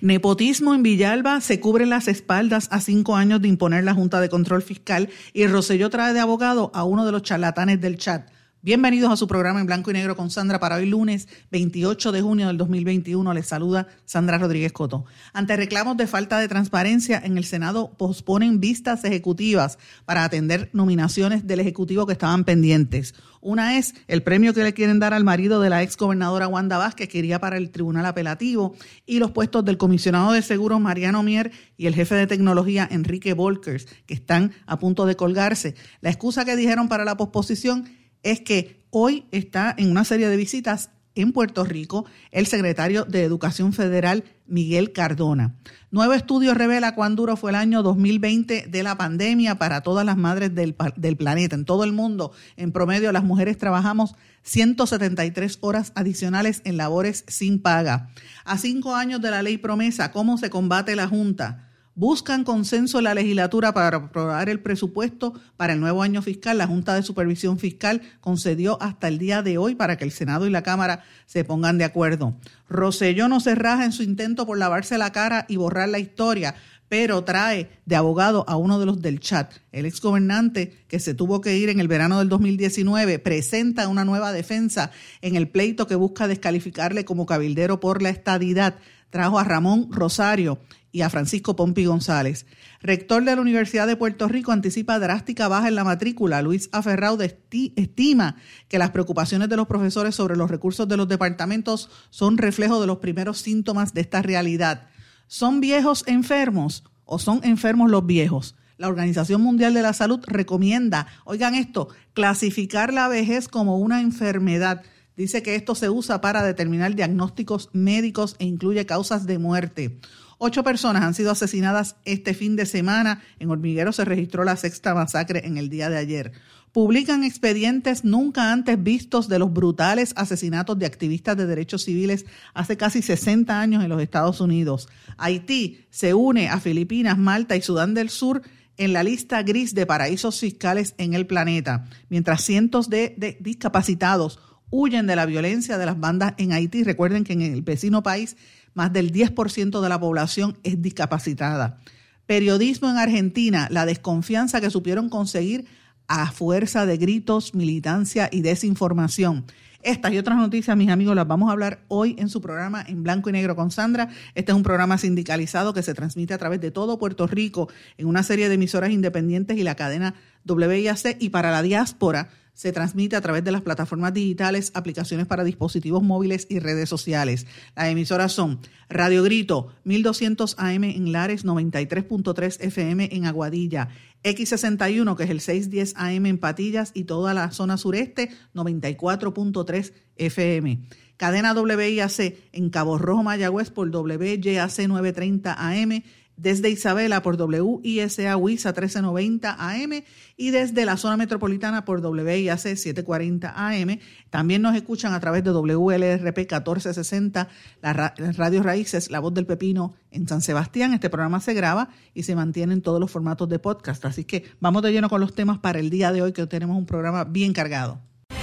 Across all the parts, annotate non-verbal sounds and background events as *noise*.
Nepotismo en Villalba se cubre las espaldas a cinco años de imponer la Junta de Control Fiscal y Roselló trae de abogado a uno de los charlatanes del chat. Bienvenidos a su programa en blanco y negro con Sandra para hoy lunes 28 de junio del 2021. Les saluda Sandra Rodríguez Coto. Ante reclamos de falta de transparencia, en el Senado posponen vistas ejecutivas para atender nominaciones del Ejecutivo que estaban pendientes. Una es el premio que le quieren dar al marido de la ex gobernadora Wanda Vázquez, que iría para el Tribunal Apelativo, y los puestos del comisionado de seguros Mariano Mier y el jefe de tecnología Enrique Volkers, que están a punto de colgarse. La excusa que dijeron para la posposición es que hoy está en una serie de visitas en Puerto Rico el secretario de Educación Federal Miguel Cardona. Nuevo estudio revela cuán duro fue el año 2020 de la pandemia para todas las madres del, del, planeta, en todo el mundo. En promedio, las mujeres trabajamos 173 horas adicionales en labores sin paga. A cinco años de la ley promesa, ¿cómo se combate la Junta? Buscan consenso en la legislatura para aprobar el presupuesto para el nuevo año fiscal. La Junta de Supervisión Fiscal concedió hasta el día de hoy para que el Senado y la Cámara se pongan de acuerdo. Roselló no se raja en su intento por lavarse la cara y borrar la historia, pero trae de abogado a uno de los del chat. El exgobernante que se tuvo que ir en el verano del 2019 presenta una nueva defensa en el pleito que busca descalificarle como cabildero por la estadidad. Trajo a Ramón Rosario y a Francisco Pompi González. Rector de la Universidad de Puerto Rico anticipa drástica baja en la matrícula. Luis Aferraude estima que las preocupaciones de los profesores sobre los recursos de los departamentos son reflejo de los primeros síntomas de esta realidad. ¿Son viejos enfermos o son enfermos los viejos? La Organización Mundial de la Salud recomienda, oigan esto, clasificar la vejez como una enfermedad. Dice que esto se usa para determinar diagnósticos médicos e incluye causas de muerte. Ocho personas han sido asesinadas este fin de semana. En Hormiguero se registró la sexta masacre en el día de ayer. Publican expedientes nunca antes vistos de los brutales asesinatos de activistas de derechos civiles hace casi 60 años en los Estados Unidos. Haití se une a Filipinas, Malta y Sudán del Sur en la lista gris de paraísos fiscales en el planeta, mientras cientos de, de discapacitados huyen de la violencia de las bandas en Haití. Recuerden que en el vecino país más del 10% de la población es discapacitada. Periodismo en Argentina, la desconfianza que supieron conseguir a fuerza de gritos, militancia y desinformación. Estas y otras noticias, mis amigos, las vamos a hablar hoy en su programa en blanco y negro con Sandra. Este es un programa sindicalizado que se transmite a través de todo Puerto Rico en una serie de emisoras independientes y la cadena WIAC y para la diáspora se transmite a través de las plataformas digitales, aplicaciones para dispositivos móviles y redes sociales. Las emisoras son Radio Grito, 1200 AM en Lares, 93.3 FM en Aguadilla, X61, que es el 610 AM en Patillas y toda la zona sureste, 94.3 FM. Cadena WIAC en Cabo Rojo, Mayagüez por WYAC 930 AM desde Isabela por WISA WISA 1390 AM y desde la zona metropolitana por WIAC 740 AM. También nos escuchan a través de WLRP 1460, las radios raíces, La Voz del Pepino en San Sebastián. Este programa se graba y se mantiene en todos los formatos de podcast. Así que vamos de lleno con los temas para el día de hoy, que tenemos un programa bien cargado.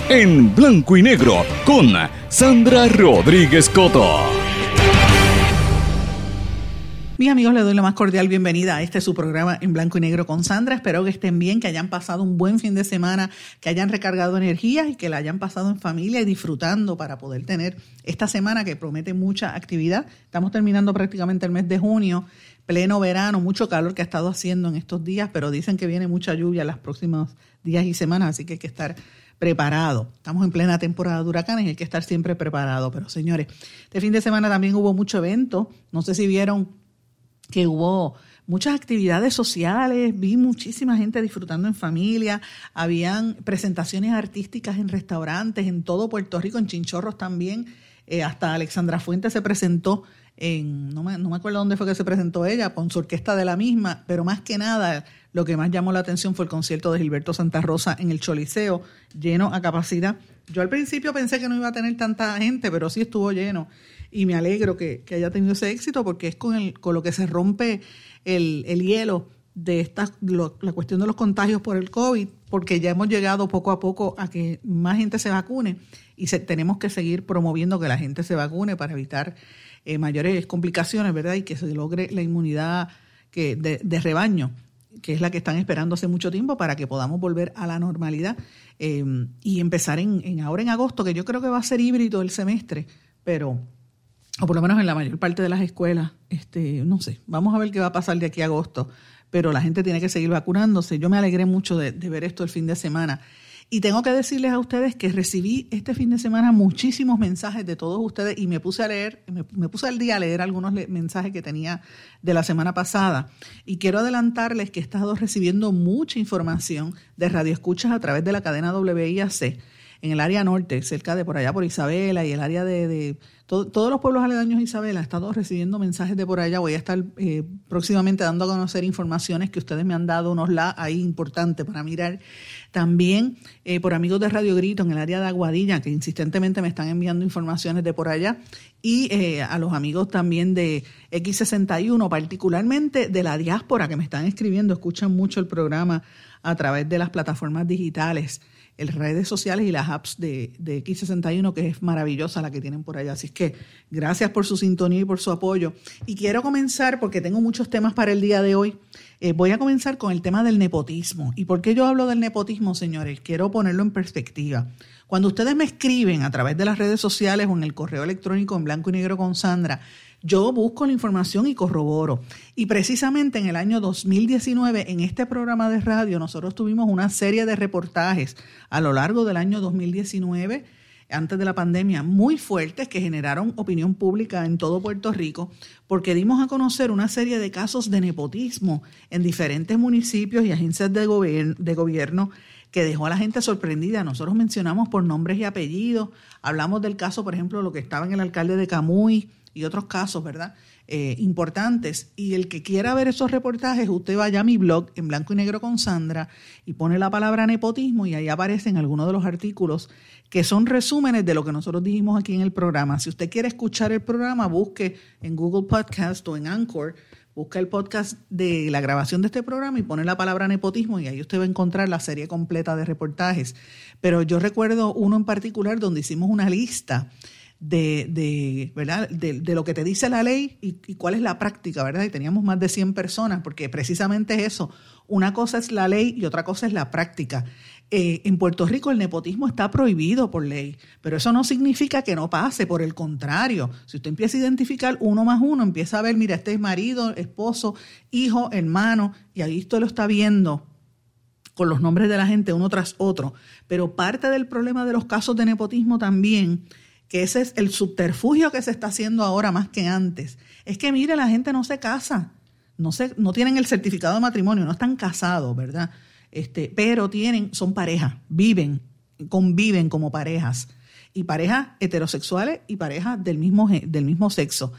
En blanco y negro con Sandra Rodríguez Coto. Mis amigos, les doy la más cordial bienvenida a este su programa en blanco y negro con Sandra. Espero que estén bien, que hayan pasado un buen fin de semana, que hayan recargado energías y que la hayan pasado en familia y disfrutando para poder tener esta semana que promete mucha actividad. Estamos terminando prácticamente el mes de junio, pleno verano, mucho calor que ha estado haciendo en estos días, pero dicen que viene mucha lluvia en los próximos días y semanas, así que hay que estar preparado. Estamos en plena temporada de huracanes y hay que estar siempre preparado. Pero señores, este fin de semana también hubo mucho evento. No sé si vieron que hubo muchas actividades sociales, vi muchísima gente disfrutando en familia, habían presentaciones artísticas en restaurantes en todo Puerto Rico, en Chinchorros también, eh, hasta Alexandra Fuentes se presentó en, no me, no me acuerdo dónde fue que se presentó ella, con su orquesta de la misma, pero más que nada lo que más llamó la atención fue el concierto de Gilberto Santa Rosa en el Choliseo, lleno a capacidad. Yo al principio pensé que no iba a tener tanta gente, pero sí estuvo lleno y me alegro que, haya tenido ese éxito porque es con, el, con lo que se rompe el, hielo de esta, la cuestión de los contagios por el COVID, porque ya hemos llegado poco a poco a que más gente se vacune y se, tenemos que seguir promoviendo que la gente se vacune para evitar eh, mayores complicaciones, ¿verdad? Y que se logre la inmunidad que, de, rebaño, que es la que están esperando hace mucho tiempo para que podamos volver a la normalidad eh, y empezar en ahora en agosto, que yo creo que va a ser híbrido el semestre, pero o por lo menos en la mayor parte de las escuelas, este, no sé, vamos a ver qué va a pasar de aquí a agosto, pero la gente tiene que seguir vacunándose. Yo me alegré mucho de, ver esto el fin de semana. Y tengo que decirles a ustedes que recibí este fin de semana muchísimos mensajes de todos ustedes y me puse a leer, me, puse al día a leer algunos mensajes que tenía de la semana pasada. Y quiero adelantarles que he estado recibiendo mucha información de radioescuchas a través de la cadena WIAC en el área norte, cerca de por allá por Isabela y el área de, todos los pueblos aledaños Isabela, he estado recibiendo mensajes de por allá. Voy a estar eh, próximamente dando a conocer informaciones que ustedes me han dado, unos la ahí importantes para mirar. También eh, por amigos de Radio Grito en el área de Aguadilla, que insistentemente me están enviando informaciones de por allá. Y eh, a los amigos también de X61, particularmente de la diáspora que me están escribiendo, escuchan mucho el programa a través de las plataformas digitales el redes sociales y las apps de, de, X61, que es maravillosa la que tienen por allá. Así que gracias por su sintonía y por su apoyo. Y quiero comenzar, porque tengo muchos temas para el día de hoy, eh, voy a comenzar con el tema del nepotismo. ¿Y por qué yo hablo del nepotismo, señores? Quiero ponerlo en perspectiva. Cuando ustedes me escriben a través de las redes sociales o en el correo electrónico en blanco y negro con Sandra, yo busco la información y corroboro. Y precisamente en el año 2019, en este programa de radio, nosotros tuvimos una serie de reportajes a lo largo del año 2019 antes de la pandemia muy fuertes que generaron opinión pública en todo Puerto Rico porque dimos a conocer una serie de casos de nepotismo en diferentes municipios y agencias de, de gobierno que dejó a la gente sorprendida. Nosotros mencionamos por nombres y apellidos, hablamos del caso, por ejemplo, lo que estaba en el alcalde de Camuy, y otros casos, ¿verdad? Eh, importantes. Y el que quiera ver esos reportajes, usted vaya a mi blog en blanco y negro con Sandra y pone la palabra nepotismo y ahí aparecen algunos de los artículos que son resúmenes de lo que nosotros dijimos aquí en el programa. Si usted quiere escuchar el programa, busque en Google Podcast o en Anchor, busca el podcast de la grabación de este programa y pone la palabra nepotismo y ahí usted va a encontrar la serie completa de reportajes. Pero yo recuerdo uno en particular donde hicimos una lista de, de ¿verdad? De, lo que te dice la ley y, cuál es la práctica, ¿verdad? Y teníamos más de 100 personas, porque precisamente es eso. Una cosa es la ley y otra cosa es la práctica. Eh, en Puerto Rico el nepotismo está prohibido por ley, pero eso no significa que no pase, por el contrario, si usted empieza a identificar uno más uno, empieza a ver, mira, este es marido, esposo, hijo, hermano, y ahí usted lo está viendo con los nombres de la gente uno tras otro. Pero parte del problema de los casos de nepotismo también que ese es el subterfugio que se está haciendo ahora más que antes, es que mire, la gente no se casa, no, se, no tienen el certificado de matrimonio, no están casados, ¿verdad? Este, pero tienen, son parejas, viven, conviven como parejas, y parejas heterosexuales y parejas del mismo, del mismo sexo.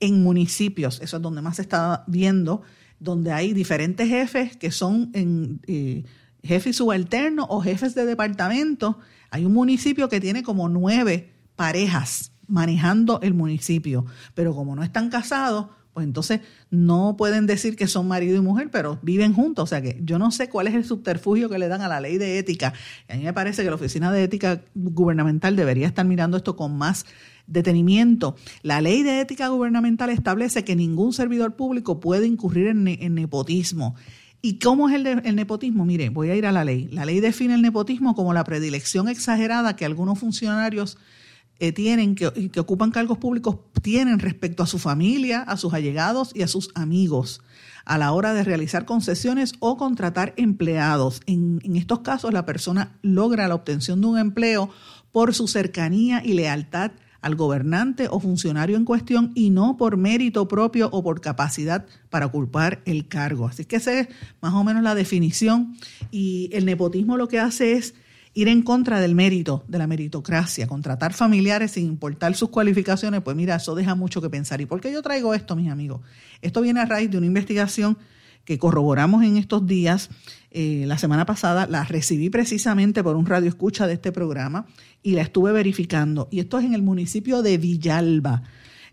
En municipios, eso es donde más se está viendo, donde hay diferentes jefes que son en, eh, jefes subalternos o jefes de departamento. Hay un municipio que tiene como nueve parejas manejando el municipio, pero como no están casados, pues entonces no pueden decir que son marido y mujer, pero viven juntos. O sea que yo no sé cuál es el subterfugio que le dan a la ley de ética. A mí me parece que la Oficina de Ética Gubernamental debería estar mirando esto con más detenimiento. La ley de ética gubernamental establece que ningún servidor público puede incurrir en, nepotismo. ¿Y cómo es el, nepotismo? Mire, voy a ir a la ley. La ley define el nepotismo como la predilección exagerada que algunos funcionarios eh, tienen, que, que ocupan cargos públicos, tienen respecto a su familia, a sus allegados y a sus amigos a la hora de realizar concesiones o contratar empleados. En, en, estos casos, la persona logra la obtención de un empleo por su cercanía y lealtad al gobernante o funcionario en cuestión y no por mérito propio o por capacidad para ocupar el cargo. Así que esa es más o menos la definición y el nepotismo lo que hace es ir en contra del mérito, de la meritocracia, contratar familiares sin importar sus cualificaciones, pues mira, eso deja mucho que pensar. ¿Y por qué yo traigo esto, mis amigos? Esto viene a raíz de una investigación que corroboramos en estos días. Eh, la semana pasada la recibí precisamente por un radio escucha de este programa y la estuve verificando. Y esto es en el municipio de Villalba.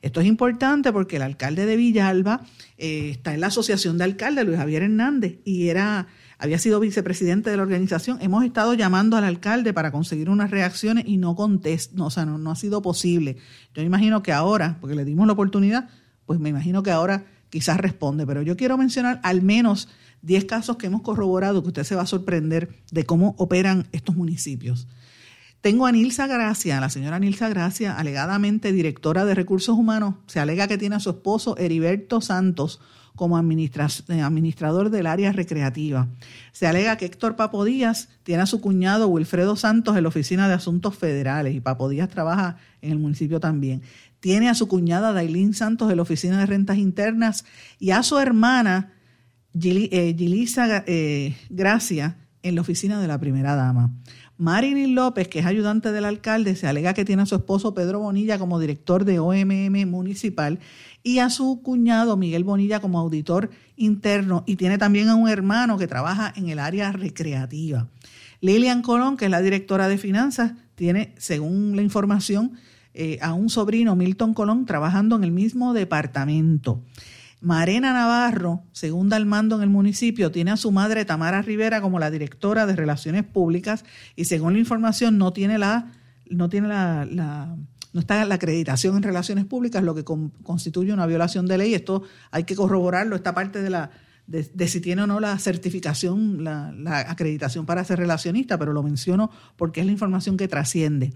Esto es importante porque el alcalde de Villalba eh, está en la asociación de alcaldes, Luis Javier Hernández, y era había sido vicepresidente de la organización. Hemos estado llamando al alcalde para conseguir unas reacciones y no contesta, o sea, no, no ha sido posible. Yo imagino que ahora, porque le dimos la oportunidad, pues me imagino que ahora quizás responde, pero yo quiero mencionar al menos 10 casos que hemos corroborado que usted se va a sorprender de cómo operan estos municipios. Tengo a Nilsa Gracia, la señora Nilsa Gracia, alegadamente directora de recursos humanos, se alega que tiene a su esposo Heriberto Santos como eh, administrador del área recreativa. Se alega que Héctor Papo Díaz tiene a su cuñado Wilfredo Santos en la Oficina de Asuntos Federales y Papo Díaz trabaja en el municipio también tiene a su cuñada Dailín Santos en la Oficina de Rentas Internas y a su hermana eh, Gilisa eh, Gracia en la Oficina de la Primera Dama. Marilyn López, que es ayudante del alcalde, se alega que tiene a su esposo Pedro Bonilla como director de OMM municipal y a su cuñado Miguel Bonilla como auditor interno y tiene también a un hermano que trabaja en el área recreativa. Lilian Colón, que es la directora de finanzas, tiene, según la información, eh, a un sobrino, Milton Colón, trabajando en el mismo departamento. Marena Navarro, segunda al mando en el municipio, tiene a su madre Tamara Rivera como la directora de Relaciones Públicas y según la información no tiene la, no tiene la, no está la acreditación en relaciones públicas, lo que constituye una violación de ley. Esto hay que corroborarlo, esta parte de la de, si tiene o no la certificación, la, acreditación para ser relacionista, pero lo menciono porque es la información que trasciende.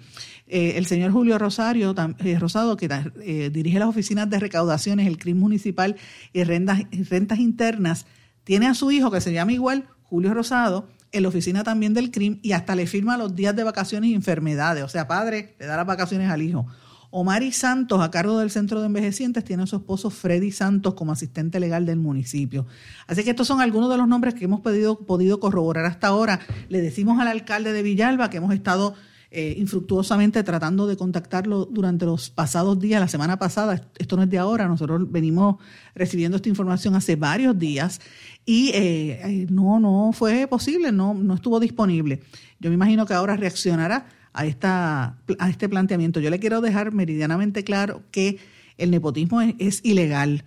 Eh, el señor Julio Rosario, eh, Rosado, que eh, dirige las oficinas de recaudaciones, el CRIM municipal y rentas, rentas internas, tiene a su hijo que se llama igual, Julio Rosado, en la oficina también del CRIM y hasta le firma los días de vacaciones y enfermedades. O sea, padre le da las vacaciones al hijo. Omari Santos, a cargo del Centro de Envejecientes, tiene a su esposo Freddy Santos como asistente legal del municipio. Así que estos son algunos de los nombres que hemos podido, corroborar hasta ahora. Le decimos al alcalde de Villalba que hemos estado eh, infructuosamente tratando de contactarlo durante los pasados días, la semana pasada, esto no es de ahora, nosotros venimos recibiendo esta información hace varios días y eh, eh, no, no fue posible, no, no estuvo disponible. Yo me imagino que ahora reaccionará a, esta, a este planteamiento. Yo le quiero dejar meridianamente claro que el nepotismo es, ilegal.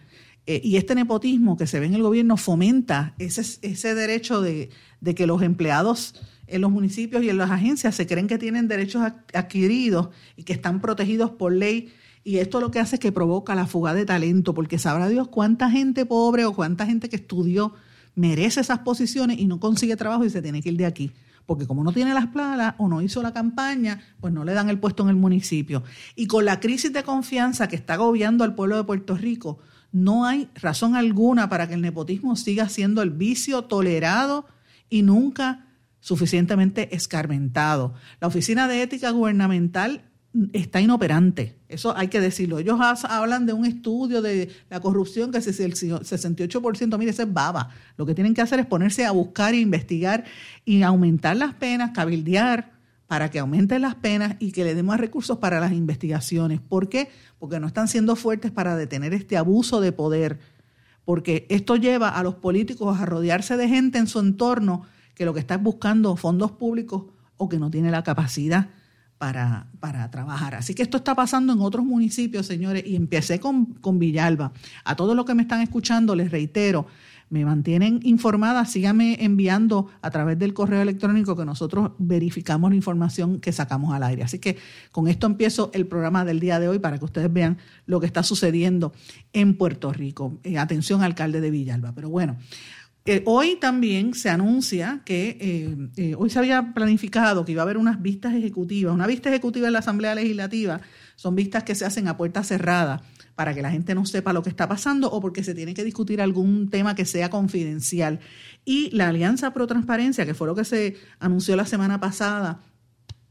Eh, y este nepotismo que se ve en el gobierno fomenta ese, ese derecho de, de, que los empleados en los municipios y en las agencias se creen que tienen derechos adquiridos y que están protegidos por ley. Y esto lo que hace es que provoca la fuga de talento, porque sabrá Dios cuánta gente pobre o cuánta gente que estudió merece esas posiciones y no consigue trabajo y se tiene que ir de aquí porque como no tiene las plagas o no hizo la campaña, pues no le dan el puesto en el municipio. Y con la crisis de confianza que está agobiando al pueblo de Puerto Rico, no hay razón alguna para que el nepotismo siga siendo el vicio tolerado y nunca suficientemente escarmentado. La Oficina de Ética Gubernamental está inoperante. Eso hay que decirlo. Ellos hablan de un estudio de la corrupción que si el 68%, mire, eso es baba. Lo que tienen que hacer es ponerse a buscar e investigar y aumentar las penas, cabildear para que aumenten las penas y que le den más recursos para las investigaciones. ¿Por qué? Porque no están siendo fuertes para detener este abuso de poder. Porque esto lleva a los políticos a rodearse de gente en su entorno que lo que está buscando fondos públicos o que no tiene la capacidad para, para, trabajar. Así que esto está pasando en otros municipios, señores, y empecé con, con Villalba. A todos los que me están escuchando, les reitero, me mantienen informada, síganme enviando a través del correo electrónico que nosotros verificamos la información que sacamos al aire. Así que con esto empiezo el programa del día de hoy para que ustedes vean lo que está sucediendo en Puerto Rico. Eh, atención, alcalde de Villalba. Pero bueno, eh, hoy también se anuncia que eh, eh, hoy se había planificado que iba a haber unas vistas ejecutivas. Una vista ejecutiva en la Asamblea Legislativa son vistas que se hacen a puerta cerrada para que la gente no sepa lo que está pasando o porque se tiene que discutir algún tema que sea confidencial. Y la Alianza Pro Transparencia, que fue lo que se anunció la semana pasada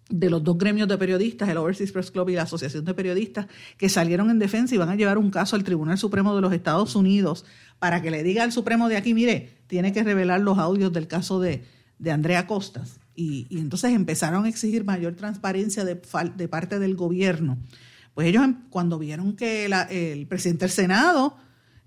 de los dos gremios de periodistas, el Overseas Press Club y la Asociación de Periodistas, que salieron en defensa y van a llevar un caso al Tribunal Supremo de los Estados Unidos para que le diga al Supremo de aquí, mire, tiene que revelar los audios del caso de, de Andrea Costas. Y, entonces empezaron a exigir mayor transparencia de, parte del gobierno. Pues ellos em, cuando vieron que el presidente del Senado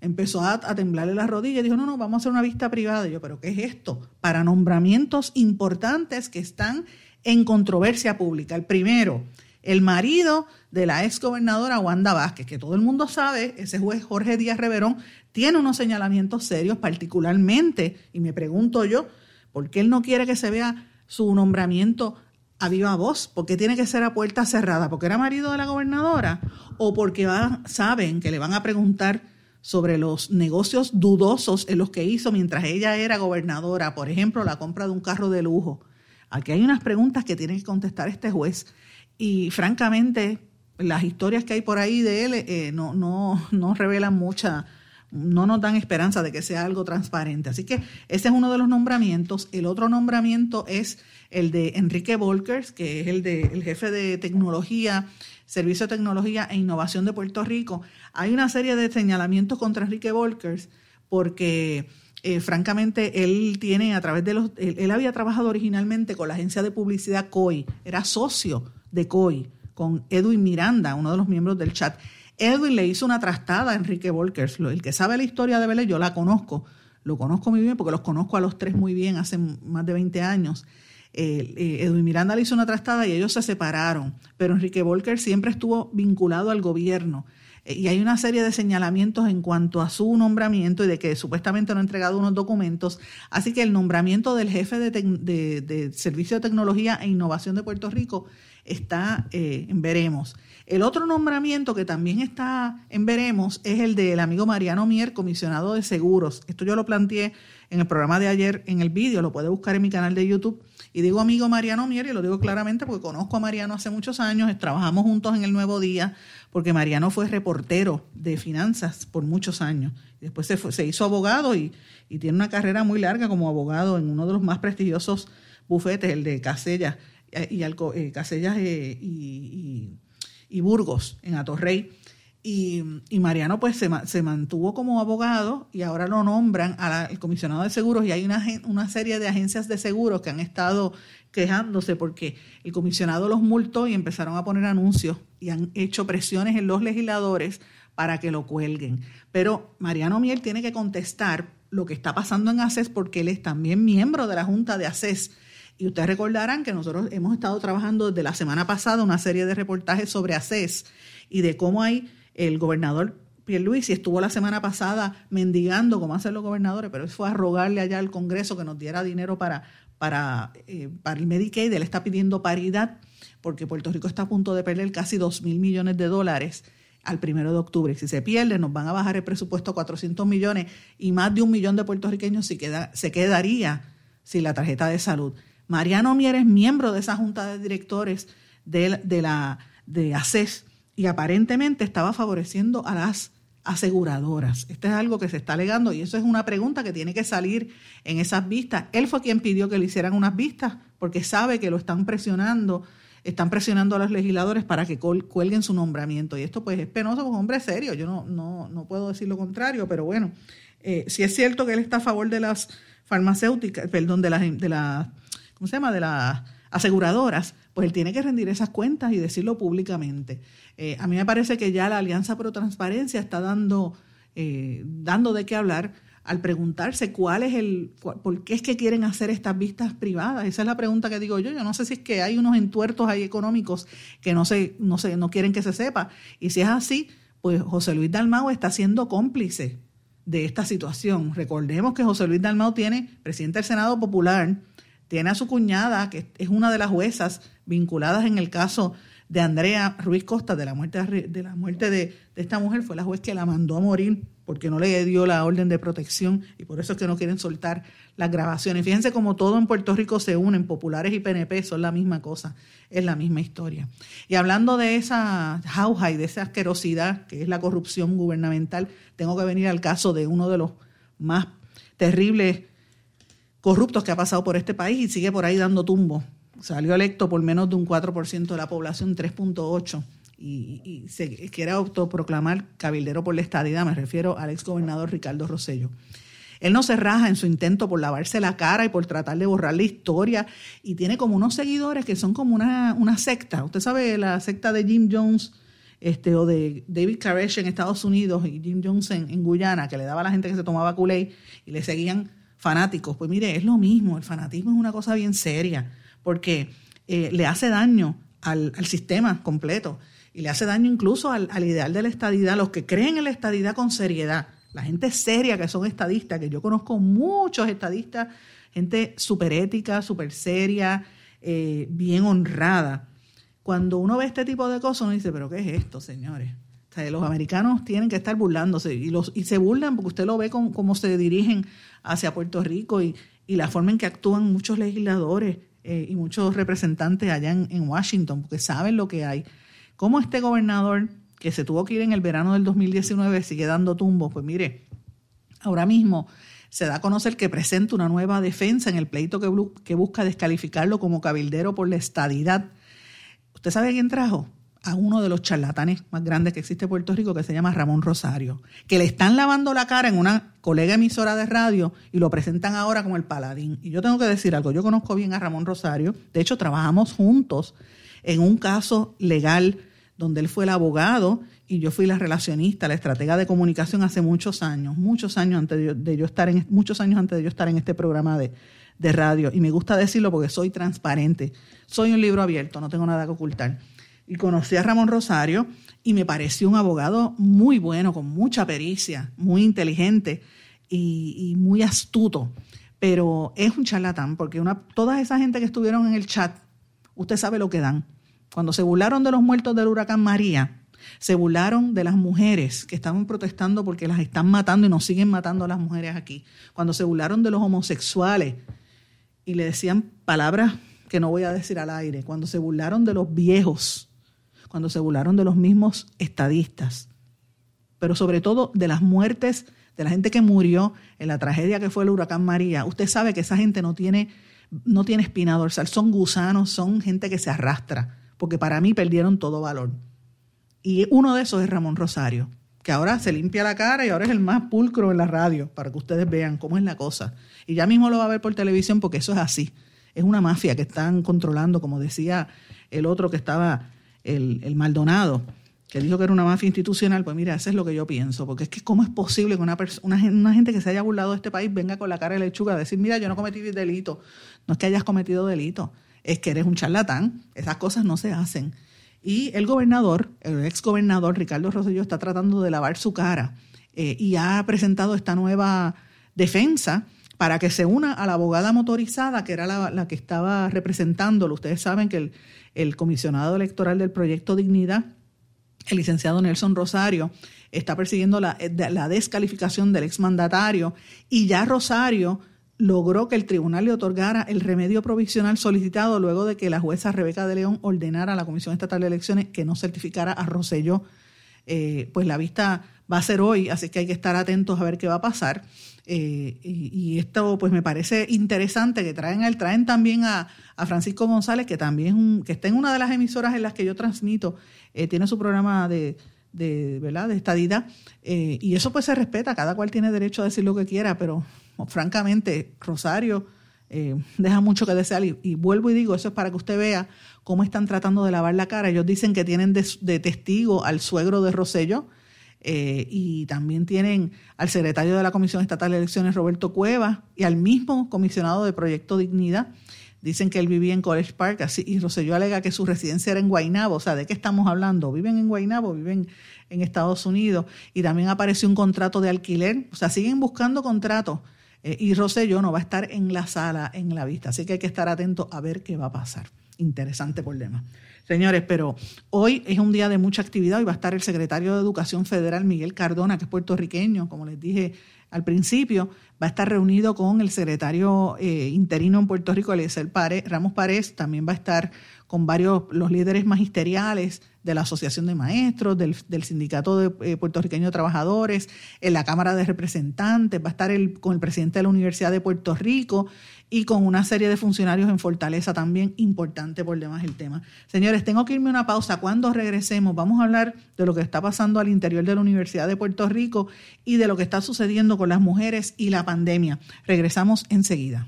empezó a, a, temblarle las rodillas y dijo, no, no, vamos a hacer una vista privada. Y yo, pero ¿qué es esto? Para nombramientos importantes que están en controversia pública. El primero, el marido de la ex gobernadora Wanda Vázquez, que todo el mundo sabe, ese juez Jorge Díaz Reverón tiene unos señalamientos serios, particularmente, y me pregunto yo, ¿por qué él no quiere que se vea su nombramiento a viva voz? ¿Por qué tiene que ser a puerta cerrada? ¿Porque era marido de la gobernadora? ¿O porque saben que le van a preguntar sobre los negocios dudosos en los que hizo mientras ella era gobernadora? Por ejemplo, la compra de un carro de lujo Aquí hay unas preguntas que tiene que contestar este juez y francamente las historias que hay por ahí de él eh, no, no, no revelan mucha, no nos dan esperanza de que sea algo transparente. Así que ese es uno de los nombramientos. El otro nombramiento es el de Enrique Volkers, que es el, de, el jefe de tecnología, Servicio de Tecnología e Innovación de Puerto Rico. Hay una serie de señalamientos contra Enrique Volkers porque eh, francamente, él tiene a través de los. Él, había trabajado originalmente con la agencia de publicidad COI, era socio de COI, con Edwin Miranda, uno de los miembros del chat. Edwin le hizo una trastada a Enrique Volkers. El que sabe la historia de Vélez, yo la conozco, lo conozco muy bien porque los conozco a los tres muy bien hace más de 20 años. Eh, Edwin Miranda le hizo una trastada y ellos se separaron, pero Enrique Volkers siempre estuvo vinculado al gobierno eh, y hay una serie de señalamientos en cuanto a su nombramiento y de que supuestamente no ha entregado unos documentos. Así que el nombramiento del jefe de, Servicio de Tecnología e Innovación de Puerto Rico está eh, en veremos. El otro nombramiento que también está en veremos es el del amigo Mariano Mier, comisionado de seguros. Esto yo lo planteé en el programa de ayer en el vídeo, lo puede buscar en mi canal de YouTube. Y digo amigo Mariano Mier, y lo digo claramente porque conozco a Mariano hace muchos años, trabajamos juntos en el Nuevo Día, porque Mariano fue reportero de finanzas por muchos años. Después se, se hizo abogado y, tiene una carrera muy larga como abogado en uno de los más prestigiosos bufetes, el de Casellas eh, y, eh, eh, y, y, Burgos en Atorrey. Y, Mariano pues se, se, mantuvo como abogado y ahora lo nombran al comisionado de seguros y hay una, una serie de agencias de seguros que han estado quejándose porque el comisionado los multó y empezaron a poner anuncios y han hecho presiones en los legisladores para que lo cuelguen. Pero Mariano Miel tiene que contestar lo que está pasando en ACES porque él es también miembro de la Junta de ACES. Y ustedes recordarán que nosotros hemos estado trabajando desde la semana pasada una serie de reportajes sobre ACES y de cómo hay el gobernador Pierluisi estuvo la semana pasada mendigando, como hacen los gobernadores, pero él fue a rogarle allá al Congreso que nos diera dinero para para, eh, para el Medicaid, él está pidiendo paridad porque Puerto Rico está a punto de perder casi 2 mil millones de dólares al primero de octubre. Si se pierde, nos van a bajar el presupuesto a 400 millones y más de un millón de puertorriqueños se, se quedaría sin la tarjeta de salud. Mariano Mier es miembro de esa junta de directores de, de la de ACES y aparentemente estaba favoreciendo a las aseguradoras. Esto es algo que se está alegando y eso es una pregunta que tiene que salir en esas vistas. Él fue quien pidió que le hicieran unas vistas porque sabe que lo están presionando, están presionando a los legisladores para que cuelguen su nombramiento. Y esto pues es penoso porque hombre serio, yo no, no, no puedo decir lo contrario, pero bueno, eh, si es cierto que él está a favor de las farmacéuticas, perdón, de las, de la, ¿cómo se llama? De las aseguradoras, pues él tiene que rendir esas cuentas y decirlo públicamente. Eh, a mí me parece que ya la Alianza Pro Transparencia está dando, eh, dando de qué hablar al preguntarse cuál es el, por qué es que quieren hacer estas vistas privadas. Esa es la pregunta que digo yo. Yo no sé si es que hay unos entuertos ahí económicos que no se, no se, no quieren que se sepa. Y si es así, pues José Luis Dalmau está siendo cómplice de esta situación. Recordemos que José Luis Dalmau tiene, presidente del Senado Popular, tiene a su cuñada, que es una de las juezas vinculadas en el caso de Andrea Ruiz Costa, de la muerte, de, la muerte de, esta mujer, fue la juez que la mandó a morir porque no le dio la orden de protección y por eso es que no quieren soltar las grabaciones. Fíjense como todo en Puerto Rico se unen, populares y PNP son la misma cosa, es la misma historia. Y hablando de esa jauja y de esa asquerosidad que es la corrupción gubernamental, tengo que venir al caso de uno de los más terribles corruptos que ha pasado por este país y sigue por ahí dando tumbo. salió electo por menos de un 4% de la población, 3.8%, y, se quiere autoproclamar cabildero por la estadidad, me refiero al ex gobernador Ricardo Rosello. Él no se raja en su intento por lavarse la cara y por tratar de borrar la historia. Y tiene como unos seguidores que son como una, una secta. Usted sabe la secta de Jim Jones este, o de David Koresh en Estados Unidos y Jim Jones en, Guyana, que le daba a la gente que se tomaba kool y le seguían fanáticos. Pues mire, es lo mismo. El fanatismo es una cosa bien seria porque eh, le hace daño al, sistema completo y le hace daño incluso al, al ideal de la estadidad, los que creen en la estadidad con seriedad la gente seria que son estadistas, que yo conozco muchos estadistas, gente súper ética, súper seria, eh, bien honrada. Cuando uno ve este tipo de cosas, uno dice, pero ¿qué es esto, señores? Los americanos tienen que estar burlándose y, los, y se burlan porque usted lo ve como, cómo se dirigen hacia Puerto Rico y, la forma en que actúan muchos legisladores eh, y muchos representantes allá en, Washington, porque saben lo que hay. Cómo este gobernador que se tuvo que ir en el verano del 2019, sigue dando tumbos. Pues mire, ahora mismo se da a conocer que presenta una nueva defensa en el pleito que, busca descalificarlo como cabildero por la estadidad. ¿Usted sabe quién trajo? A uno de los charlatanes más grandes que existe en Puerto Rico, que se llama Ramón Rosario, que le están lavando la cara en una colega emisora de radio y lo presentan ahora como el paladín. Y yo tengo que decir algo, yo conozco bien a Ramón Rosario, de hecho trabajamos juntos en un caso legal donde él fue el abogado y yo fui la relacionista, la estratega de comunicación hace muchos años, muchos años antes de yo, estar en muchos años antes de yo estar en este programa de, de radio. Y me gusta decirlo porque soy transparente. Soy un libro abierto, no tengo nada que ocultar. Y conocí a Ramón Rosario y me pareció un abogado muy bueno, con mucha pericia, muy inteligente y, muy astuto. Pero es un charlatán porque una, toda esa gente que estuvieron en el chat, usted sabe lo que dan cuando se burlaron de los muertos del huracán María, se burlaron de las mujeres que estaban protestando porque las están matando y nos siguen matando a las mujeres aquí. Cuando se burlaron de los homosexuales y le decían palabras que no voy a decir al aire. Cuando se burlaron de los viejos. Cuando se burlaron de los mismos estadistas. Pero sobre todo de las muertes de la gente que murió en la tragedia que fue el huracán María. Usted sabe que esa gente no tiene, no tiene espina dorsal. Son gusanos, son gente que se arrastra porque para mí perdieron todo valor. Y uno de esos es Ramón Rosario, que ahora se limpia la cara y ahora es el más pulcro en la radio, para que ustedes vean cómo es la cosa. Y ya mismo lo va a ver por televisión porque eso es así. Es una mafia que están controlando, como decía el otro que estaba, el, Maldonado, que dijo que era una mafia institucional, pues mira, eso es lo que yo pienso, porque es que cómo es posible que una, una, una, gente que se haya burlado de este país venga con la cara de lechuga a decir, mira, yo no cometí delito, no es que hayas cometido delito, es que eres un charlatán. Esas cosas no se hacen. Y el gobernador, el ex gobernador Ricardo Rosselló, está tratando de lavar su cara eh, y ha presentado esta nueva defensa para que se una a la abogada motorizada, que era la, que estaba representándolo. Ustedes saben que el, el comisionado electoral del proyecto Dignidad, el licenciado Nelson Rosario, está persiguiendo la, la descalificación del exmandatario y ya Rosario logró que el tribunal le otorgara el remedio provisional solicitado luego de que la jueza Rebeca de León ordenara a la Comisión Estatal de Elecciones que no certificara a Roselló. Eh, pues la vista va a ser hoy, así que hay que estar atentos a ver qué va a pasar. Eh, y, esto pues me parece interesante que traen él, traen también a, Francisco González, que también que está en una de las emisoras en las que yo transmito, eh, tiene su programa de, de, ¿verdad? de estadidad, y eso pues se respeta, cada cual tiene derecho a decir lo que quiera, pero francamente, Rosario eh, deja mucho que desear. Y, vuelvo y digo, eso es para que usted vea cómo están tratando de lavar la cara. Ellos dicen que tienen de, testigo al suegro de Rosello eh, y también tienen al secretario de la Comisión Estatal de Elecciones, Roberto Cueva, y al mismo comisionado de Proyecto Dignidad. Dicen que él vivía en College Park así, y Rosselló alega que su residencia era en Guaynabo. O sea, ¿de qué estamos hablando? ¿Viven en Guaynabo? ¿Viven en Estados Unidos? Y también apareció un contrato de alquiler. O sea, siguen buscando contratos eh, y Rosselló no va a estar en la sala, en la vista. Así que hay que estar atento a ver qué va a pasar. Interesante problema. Señores, pero hoy es un día de mucha actividad. Hoy va a estar el secretario de Educación Federal, Miguel Cardona, que es puertorriqueño, como les dije al principio. va a estar reunido con el secretario eh, interino en Puerto Rico, Eliezer Ramos Párez, también va a estar con varios, los líderes magisteriales de la Asociación de Maestros, del, Sindicato de, eh, Puertorriqueño de Trabajadores, en la Cámara de Representantes, va a estar el, con el presidente de la Universidad de Puerto Rico y con una serie de funcionarios en Fortaleza también, importante por demás el tema. Señores, tengo que irme a una pausa. Cuando regresemos vamos a hablar de lo que está pasando al interior de la Universidad de Puerto Rico y de lo que está sucediendo con las mujeres y la pandemia. Regresamos enseguida.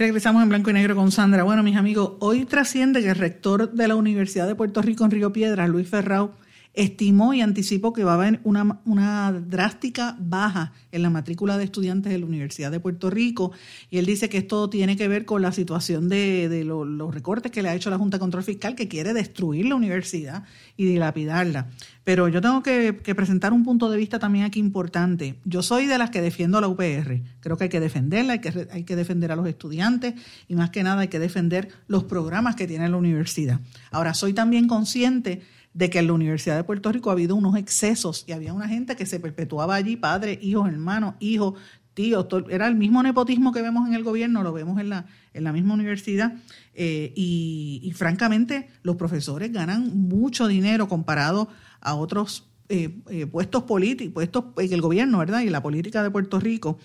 Regresamos en blanco y negro con Sandra. Bueno, mis amigos, hoy trasciende que el rector de la Universidad de Puerto Rico en Río Piedras, Luis Ferrao, estimó y anticipó que va a haber una, una, drástica baja en la matrícula de estudiantes de la Universidad de Puerto Rico. Y él dice que esto tiene que ver con la situación de, los recortes que le ha hecho la Junta de Control Fiscal, que quiere destruir la universidad y dilapidarla. Pero yo tengo que, presentar un punto de vista también aquí importante. Yo soy de las que defiendo la UPR. Creo que hay que defenderla, hay que, hay que defender a los estudiantes y más que nada hay que defender los programas que tiene la universidad. Ahora, soy también consciente de que en la Universidad de Puerto Rico ha habido unos excesos y había una gente que se perpetuaba allí, padres, hijos, hermanos, hijos, tíos, era el mismo nepotismo que vemos en el gobierno, lo vemos en la, en la misma universidad eh, y, francamente los profesores ganan mucho dinero comparado a otros eh, eh, puestos políticos, puestos en el gobierno, ¿verdad? Y la política de Puerto Rico.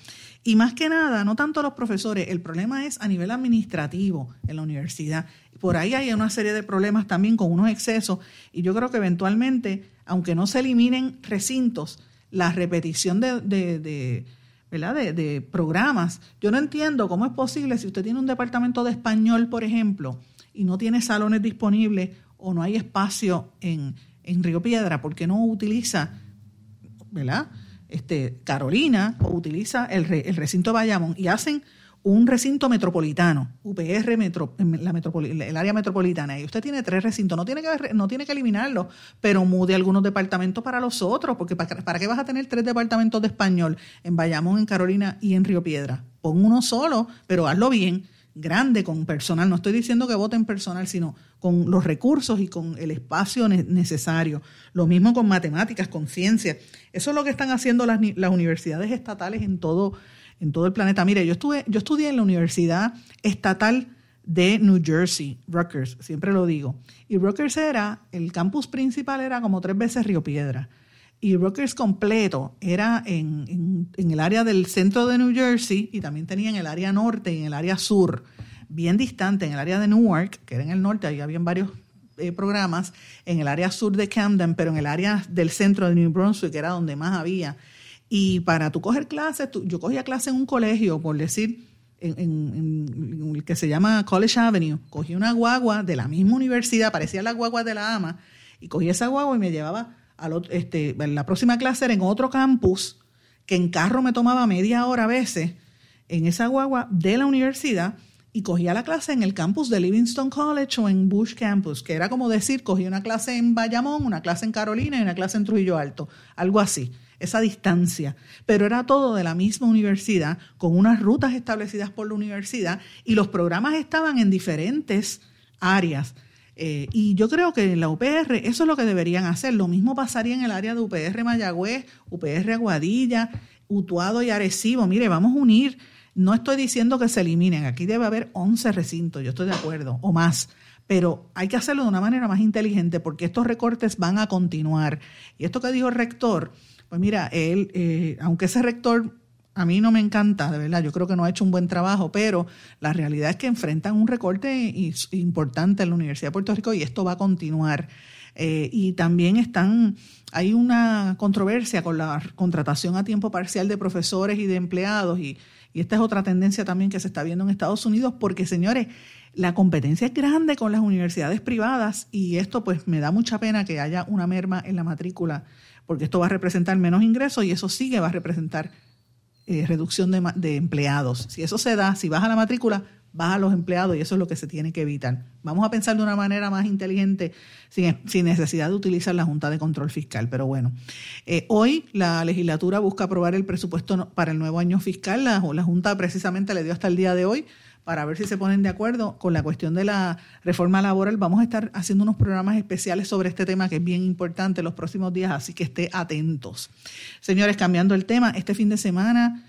Y más que nada, no tanto los profesores, el problema es a nivel administrativo en la universidad. Por ahí hay una serie de problemas también con unos excesos y yo creo que eventualmente, aunque no se eliminen recintos, la repetición de, de, ¿verdad? de, programas, yo no entiendo cómo es posible si usted tiene un departamento de español, por ejemplo, y no tiene salones disponibles o no hay espacio en, en Río Piedra, ¿por qué no utiliza, ¿verdad? Este, Carolina o utiliza el, el recinto de Bayamón y hacen un recinto metropolitano, UPR, la el área metropolitana, y usted tiene tres recintos, no tiene que, no tiene que eliminarlo, pero mude algunos departamentos para los otros, porque para, qué vas a tener tres departamentos de español en Bayamón, en Carolina y en Río Piedra? Pon uno solo, pero hazlo bien, grande, con personal. No estoy diciendo que voten personal, sino con los recursos y con el espacio necesario. Lo mismo con matemáticas, con ciencia. Eso es lo que están haciendo las, las universidades estatales en todo en todo el planeta. Mire, yo, estuve, yo estudié en la Universidad Estatal de New Jersey, Rutgers, siempre lo digo. Y Rutgers era, el campus principal era como tres veces Río Piedra. Y Rutgers completo era en, el área del centro de New Jersey y también tenía en el área norte y en el área sur, bien distante, en el área de Newark, que era en el norte, ahí habían varios eh, programas, en el área sur de Camden, pero en el área del centro de New Brunswick, que era donde más había y para tú coger clases, yo cogía clases en un colegio, por decir, en, el que se llama College Avenue, cogí una guagua de la misma universidad, parecía la guagua de la AMA, y cogí esa guagua y me llevaba a este, la próxima clase era en otro campus, que en carro me tomaba media hora a veces, en esa guagua de la universidad, y cogía la clase en el campus de Livingston College o en Bush Campus, que era como decir, cogí una clase en Bayamón, una clase en Carolina y una clase en Trujillo Alto, algo así esa distancia, pero era todo de la misma universidad, con unas rutas establecidas por la universidad y los programas estaban en diferentes áreas. Eh, y yo creo que en la UPR eso es lo que deberían hacer. Lo mismo pasaría en el área de UPR Mayagüez, UPR Aguadilla, Utuado y Arecibo. Mire, vamos a unir. No estoy diciendo que se eliminen. Aquí debe haber 11 recintos, yo estoy de acuerdo, o más pero hay que hacerlo de una manera más inteligente porque estos recortes van a continuar. Y esto que dijo el rector, pues mira, él, eh, aunque ese rector a mí no me encanta, de verdad, yo creo que no ha hecho un buen trabajo, pero la realidad es que enfrentan un recorte importante en la Universidad de Puerto Rico y esto va a continuar. Eh, y también están, hay una controversia con la contratación a tiempo parcial de profesores y de empleados y, y esta es otra tendencia también que se está viendo en Estados Unidos porque, señores, la competencia es grande con las universidades privadas y esto pues me da mucha pena que haya una merma en la matrícula porque esto va a representar menos ingresos y eso sí que va a representar eh, reducción de, de empleados. Si eso se da, si baja la matrícula, baja los empleados y eso es lo que se tiene que evitar. Vamos a pensar de una manera más inteligente sin, necesidad de utilizar la Junta de Control Fiscal. Pero bueno, eh, hoy la legislatura busca aprobar el presupuesto para el nuevo año fiscal. La, la Junta precisamente le dio hasta el día de hoy para ver si se ponen de acuerdo con la cuestión de la reforma laboral. Vamos a estar haciendo unos programas especiales sobre este tema que es bien importante los próximos días, así que esté atentos. Señores, cambiando el tema, este fin de semana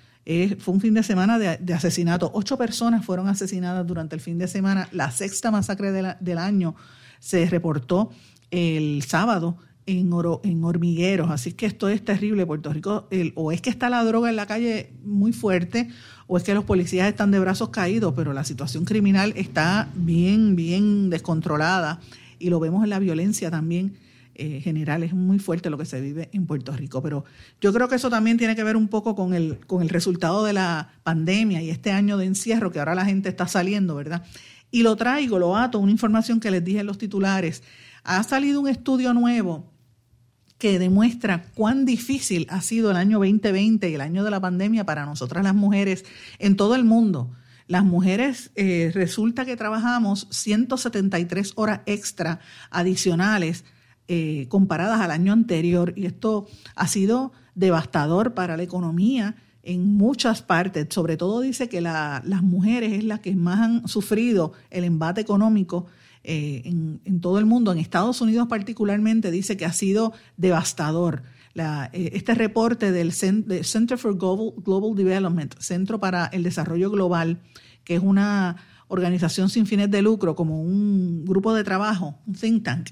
fue un fin de semana de, asesinato. Ocho personas fueron asesinadas durante el fin de semana. La sexta masacre del año se reportó el sábado en, en hormigueros. Así que esto es terrible. Puerto Rico, o es que está la droga en la calle muy fuerte, o es que los policías están de brazos caídos, pero la situación criminal está bien, bien descontrolada. Y lo vemos en la violencia también eh, general. Es muy fuerte lo que se vive en Puerto Rico. Pero yo creo que eso también tiene que ver un poco con el, con el resultado de la pandemia y este año de encierro que ahora la gente está saliendo, ¿verdad? Y lo traigo, lo ato, una información que les dije en los titulares. Ha salido un estudio nuevo que demuestra cuán difícil ha sido el año 2020 y el año de la pandemia para nosotras las mujeres en todo el mundo. Las mujeres eh, resulta que trabajamos 173 horas extra adicionales eh, comparadas al año anterior y esto ha sido devastador para la economía en muchas partes. Sobre todo dice que las mujeres es las que más han sufrido el embate económico eh, en, todo el mundo. En Estados Unidos particularmente dice que ha sido devastador. Eh, este reporte del Center for Global Development, Centro para el Desarrollo Global, que es una organización sin fines de lucro, como un grupo de trabajo, un think tank,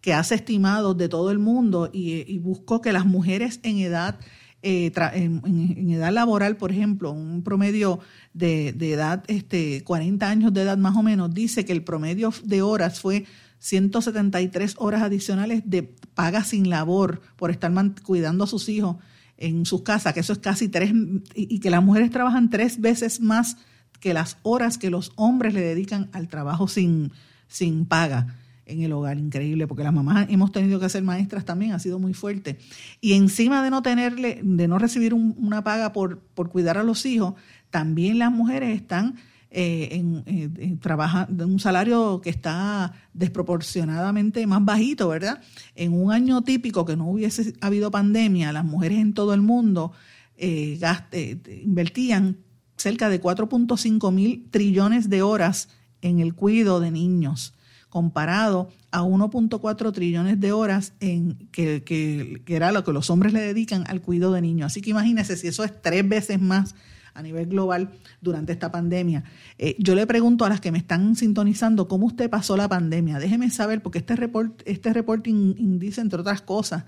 que hace estimados de todo el mundo y, buscó que las mujeres en edad, eh, en, edad laboral, por ejemplo, un promedio de, edad, este, 40 años de edad más o menos, dice que el promedio de horas fue 173 horas adicionales de paga sin labor por estar cuidando a sus hijos en sus casas, que eso es casi tres, y que las mujeres trabajan tres veces más que las horas que los hombres le dedican al trabajo sin, sin paga en el hogar, increíble, porque las mamás hemos tenido que ser maestras también, ha sido muy fuerte. Y encima de no tenerle, de no recibir una paga por, por cuidar a los hijos, también las mujeres están eh, en, en, trabajando un salario que está desproporcionadamente más bajito, ¿verdad? En un año típico que no hubiese habido pandemia, las mujeres en todo el mundo eh, eh invertían cerca de 4.5 mil trillones de horas en el cuidado de niños comparado a 1.4 trillones de horas en que, que, era lo que los hombres le dedican al cuidado de niños. Así que imagínense si eso es tres veces más a nivel global durante esta pandemia. Eh, yo le pregunto a las que me están sintonizando cómo usted pasó la pandemia. Déjeme saber, porque este reporte este reporting dice, entre otras cosas,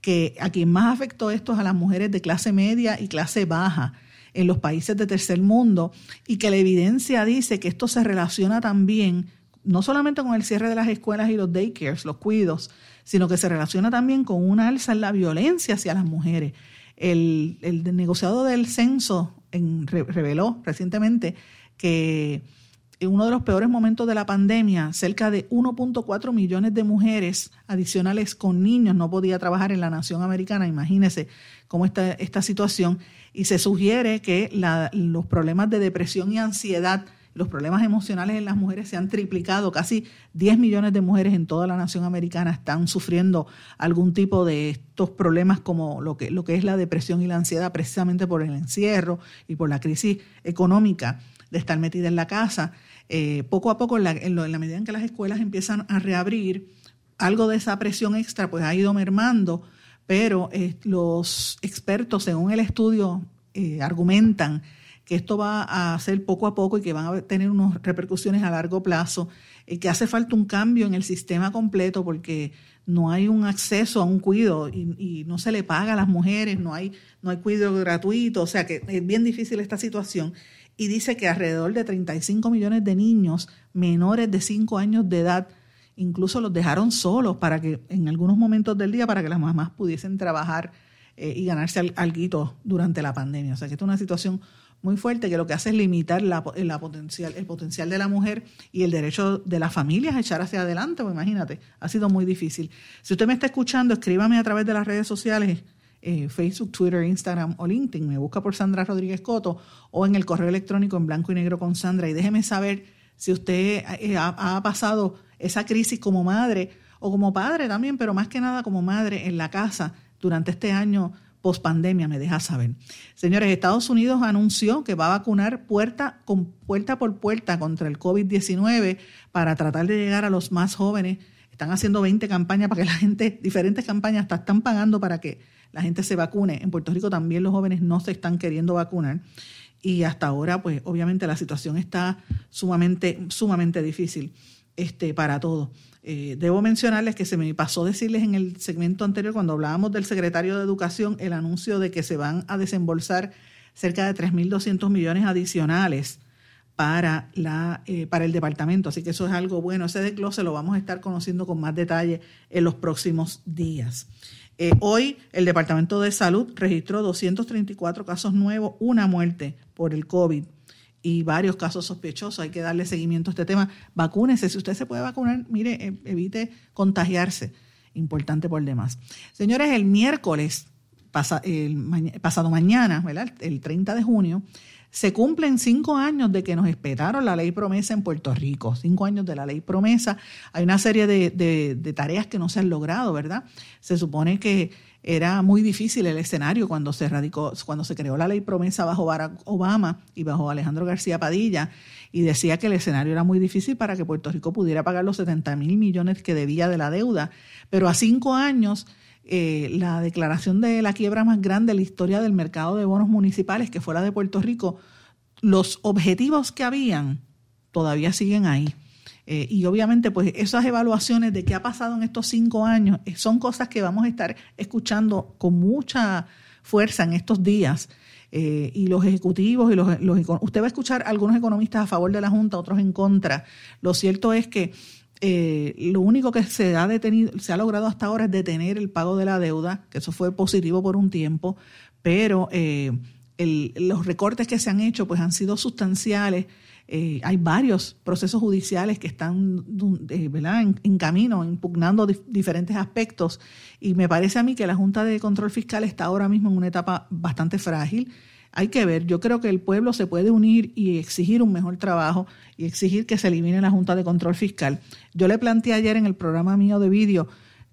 que a quien más afectó esto es a las mujeres de clase media y clase baja en los países de tercer mundo y que la evidencia dice que esto se relaciona también no solamente con el cierre de las escuelas y los daycares, los cuidos, sino que se relaciona también con una alza en la violencia hacia las mujeres. El, negociado del censo reveló recientemente que en uno de los peores momentos de la pandemia, cerca de 1.4 millones de mujeres adicionales con niños no podía trabajar en la nación americana. Imagínense cómo está esta situación. Y se sugiere que los problemas de depresión y ansiedad los problemas emocionales en las mujeres se han triplicado. Casi 10 millones de mujeres en toda la nación americana están sufriendo algún tipo de estos problemas como lo que, es la depresión y la ansiedad precisamente por el encierro y por la crisis económica de estar metida en la casa. Eh, poco a poco, en la, en la medida en que las escuelas empiezan a reabrir, algo de esa presión extra pues ha ido mermando, pero eh, los expertos, según el estudio, eh, argumentan que esto va a hacer poco a poco y que van a tener unas repercusiones a largo plazo, eh, que hace falta un cambio en el sistema completo porque no hay un acceso a un cuido y, no se le paga a las mujeres, no hay, no hay cuidado gratuito, o sea que es bien difícil esta situación. Y dice que alrededor de 35 millones de niños menores de 5 años de edad incluso los dejaron solos para que en algunos momentos del día para que las mamás pudiesen trabajar eh, y ganarse algo durante la pandemia. O sea que esta es una situación muy fuerte que lo que hace es limitar la, la potencial, el potencial de la mujer y el derecho de las familias a echar hacia adelante. Pues imagínate, ha sido muy difícil. Si usted me está escuchando, escríbame a través de las redes sociales eh, Facebook, Twitter, Instagram o LinkedIn. Me busca por Sandra Rodríguez Coto o en el correo electrónico en blanco y negro con Sandra. Y déjeme saber si usted eh, ha, pasado esa crisis como madre o como padre también, pero más que nada como madre en la casa durante este año post pandemia, me deja saber. Señores, Estados Unidos anunció que va a vacunar puerta, con, puerta por puerta contra el COVID-19 para tratar de llegar a los más jóvenes. Están haciendo 20 campañas para que la gente, diferentes campañas, hasta están pagando para que la gente se vacune. En Puerto Rico también los jóvenes no se están queriendo vacunar. Y hasta ahora, pues obviamente la situación está sumamente, sumamente difícil este, para todos. Eh, debo mencionarles que se me pasó decirles en el segmento anterior, cuando hablábamos del secretario de Educación, el anuncio de que se van a desembolsar cerca de 3.200 millones adicionales para, la, eh, para el departamento. Así que eso es algo bueno. Ese desglose lo vamos a estar conociendo con más detalle en los próximos días. Eh, hoy el Departamento de Salud registró 234 casos nuevos, una muerte por el COVID y varios casos sospechosos. Hay que darle seguimiento a este tema. Vacúnese. Si usted se puede vacunar, mire, e, evite contagiarse. Importante por demás. Señores, el miércoles pasado mañana, ¿verdad? el 30 de junio, se cumplen cinco años de que nos esperaron la ley promesa en Puerto Rico, cinco años de la ley promesa. Hay una serie de, de tareas que no se han logrado, ¿verdad? Se supone que era muy difícil el escenario cuando se radicó, cuando se creó la ley promesa bajo Barack Obama y bajo Alejandro García Padilla, y decía que el escenario era muy difícil para que Puerto Rico pudiera pagar los 70 mil millones que debía de la deuda. Pero a cinco años, eh, la declaración de la quiebra más grande de la historia del mercado de bonos municipales, que fue la de Puerto Rico, los objetivos que habían todavía siguen ahí. Eh, y obviamente, pues esas evaluaciones de qué ha pasado en estos cinco años eh, son cosas que vamos a estar escuchando con mucha fuerza en estos días. Eh, y los ejecutivos y los, los, usted va a escuchar algunos economistas a favor de la Junta, otros en contra. Lo cierto es que lo único que se ha detenido, se ha logrado hasta ahora es detener el pago de la deuda, que eso fue positivo por un tiempo, pero los recortes que se han hecho pues han sido sustanciales eh, hay varios procesos judiciales que están eh, En, camino, impugnando diferentes aspectos. Y me parece a mí que la Junta de Control Fiscal está ahora mismo en una etapa bastante frágil. Hay que ver, yo creo que el pueblo se puede unir y exigir un mejor trabajo y exigir que se elimine la Junta de Control Fiscal. Yo le planteé ayer en el programa mío de vídeo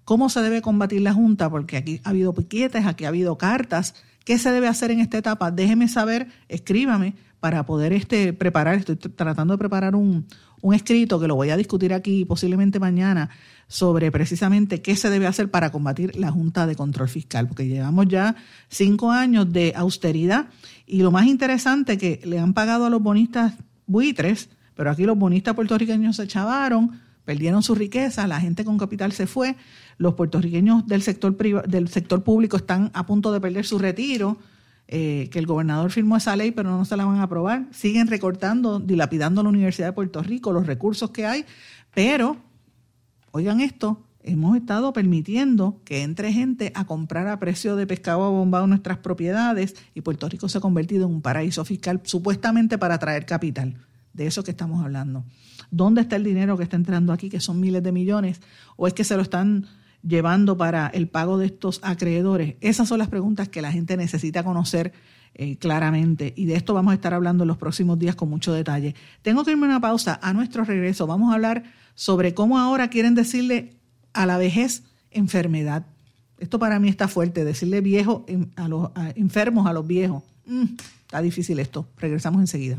cómo se debe combatir la Junta, porque aquí ha habido piquetes, aquí ha habido cartas. ¿Qué se debe hacer en esta etapa? Déjeme saber, escríbame para poder este, preparar, estoy tratando de preparar un, escrito que lo voy a discutir aquí posiblemente mañana sobre precisamente qué se debe hacer para combatir la Junta de Control Fiscal, porque llevamos ya cinco años de austeridad y lo más interesante que le han pagado a los bonistas buitres, pero aquí los bonistas puertorriqueños se chavaron, perdieron su riqueza, la gente con capital se fue, los puertorriqueños del sector, del sector público están a punto de perder su retiro, eh, que el gobernador firmó esa ley, pero no se la van a aprobar. Siguen recortando, dilapidando la Universidad de Puerto Rico, los recursos que hay, pero, oigan esto, hemos estado permitiendo que entre gente a comprar a precio de pescado bombado nuestras propiedades y Puerto Rico se ha convertido en un paraíso fiscal supuestamente para atraer capital. De eso que estamos hablando. ¿Dónde está el dinero que está entrando aquí, que son miles de millones? ¿O es que se lo están llevando para el pago de estos acreedores? Esas son las preguntas que la gente necesita conocer eh, claramente y de esto vamos a estar hablando en los próximos días con mucho detalle. Tengo que irme a una pausa. A nuestro regreso vamos a hablar sobre cómo ahora quieren decirle a la vejez enfermedad. Esto para mí está fuerte, decirle viejo a los enfermos a los viejos. Mm, está difícil esto. Regresamos enseguida.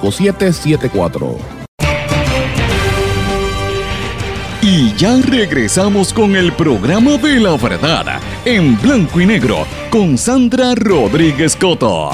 5774. Y ya regresamos con el programa de la verdad en blanco y negro con Sandra Rodríguez Coto.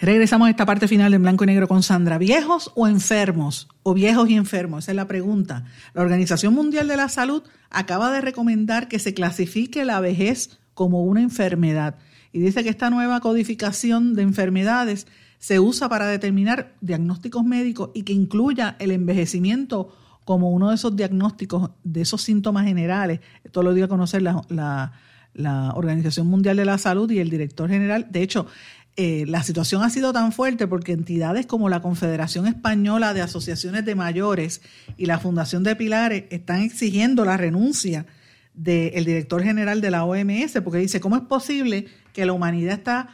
Regresamos a esta parte final de blanco y negro con Sandra. ¿Viejos o enfermos? ¿O viejos y enfermos? Esa es la pregunta. La Organización Mundial de la Salud acaba de recomendar que se clasifique la vejez como una enfermedad y dice que esta nueva codificación de enfermedades se usa para determinar diagnósticos médicos y que incluya el envejecimiento como uno de esos diagnósticos, de esos síntomas generales. Esto lo dio a conocer la, Organización Mundial de la Salud y el director general. De hecho, eh, la situación ha sido tan fuerte porque entidades como la Confederación Española de Asociaciones de Mayores y la Fundación de Pilares están exigiendo la renuncia del director general de la OMS, porque dice, ¿cómo es posible que la humanidad está